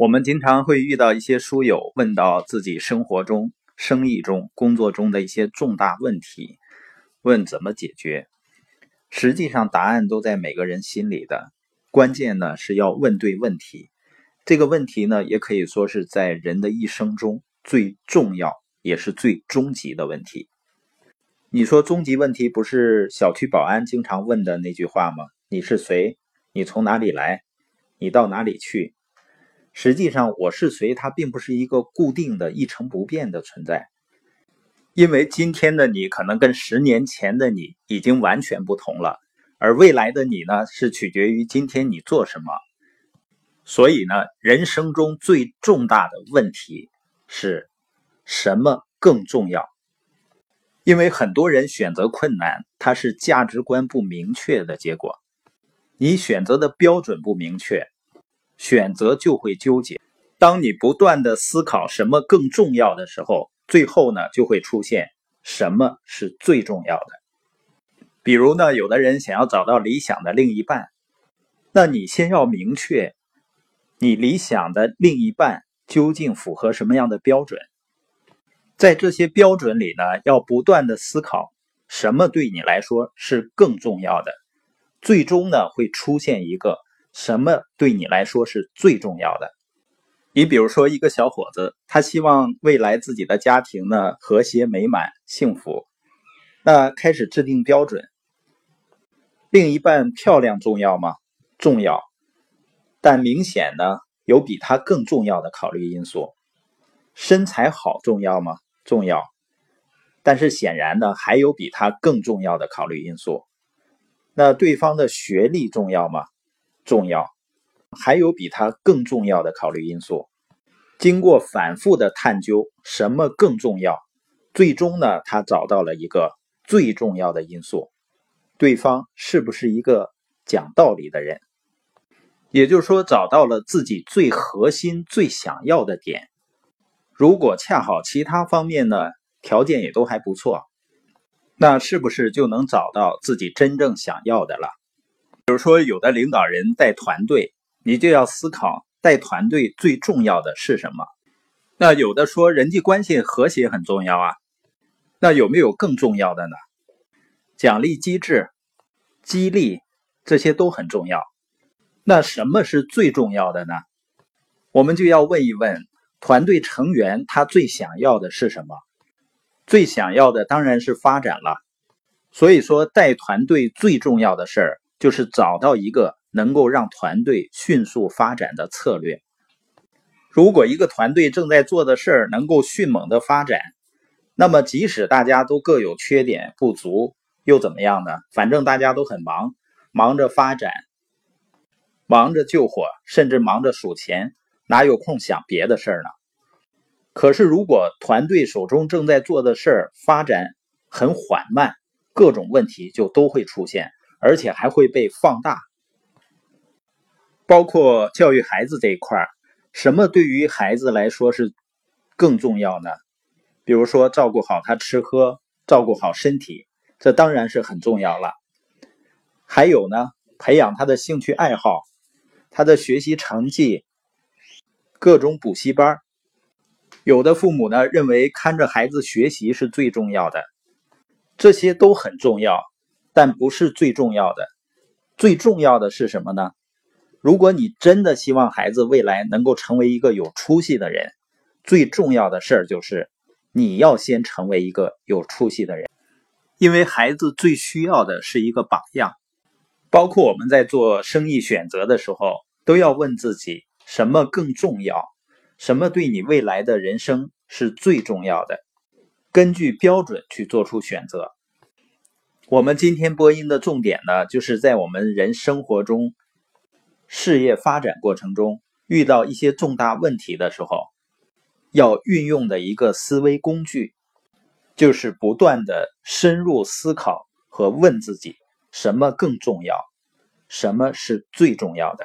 我们经常会遇到一些书友问到自己生活中、生意中、工作中的一些重大问题，问怎么解决。实际上，答案都在每个人心里的。关键呢是要问对问题。这个问题呢，也可以说是在人的一生中最重要也是最终极的问题。你说终极问题不是小区保安经常问的那句话吗？你是谁？你从哪里来？你到哪里去？实际上，我是谁？它并不是一个固定的一成不变的存在，因为今天的你可能跟十年前的你已经完全不同了，而未来的你呢，是取决于今天你做什么。所以呢，人生中最重大的问题是什么更重要？因为很多人选择困难，它是价值观不明确的结果，你选择的标准不明确。选择就会纠结。当你不断的思考什么更重要的时候，最后呢就会出现什么是最重要的。比如呢，有的人想要找到理想的另一半，那你先要明确你理想的另一半究竟符合什么样的标准。在这些标准里呢，要不断的思考什么对你来说是更重要的，最终呢会出现一个。什么对你来说是最重要的？你比如说，一个小伙子，他希望未来自己的家庭呢和谐美满、幸福，那开始制定标准。另一半漂亮重要吗？重要，但明显呢有比他更重要的考虑因素。身材好重要吗？重要，但是显然呢还有比他更重要的考虑因素。那对方的学历重要吗？重要，还有比它更重要的考虑因素。经过反复的探究，什么更重要？最终呢，他找到了一个最重要的因素：对方是不是一个讲道理的人？也就是说，找到了自己最核心、最想要的点。如果恰好其他方面呢条件也都还不错，那是不是就能找到自己真正想要的了？比如说，有的领导人带团队，你就要思考带团队最重要的是什么。那有的说人际关系和谐很重要啊，那有没有更重要的呢？奖励机制、激励这些都很重要。那什么是最重要的呢？我们就要问一问团队成员他最想要的是什么？最想要的当然是发展了。所以说，带团队最重要的事儿。就是找到一个能够让团队迅速发展的策略。如果一个团队正在做的事儿能够迅猛的发展，那么即使大家都各有缺点不足，又怎么样呢？反正大家都很忙，忙着发展，忙着救火，甚至忙着数钱，哪有空想别的事儿呢？可是如果团队手中正在做的事儿发展很缓慢，各种问题就都会出现。而且还会被放大，包括教育孩子这一块什么对于孩子来说是更重要呢？比如说照顾好他吃喝，照顾好身体，这当然是很重要了。还有呢，培养他的兴趣爱好，他的学习成绩，各种补习班。有的父母呢认为看着孩子学习是最重要的，这些都很重要。但不是最重要的，最重要的是什么呢？如果你真的希望孩子未来能够成为一个有出息的人，最重要的事儿就是你要先成为一个有出息的人，因为孩子最需要的是一个榜样。包括我们在做生意选择的时候，都要问自己什么更重要，什么对你未来的人生是最重要的，根据标准去做出选择。我们今天播音的重点呢，就是在我们人生活中、事业发展过程中遇到一些重大问题的时候，要运用的一个思维工具，就是不断的深入思考和问自己：什么更重要？什么是最重要的？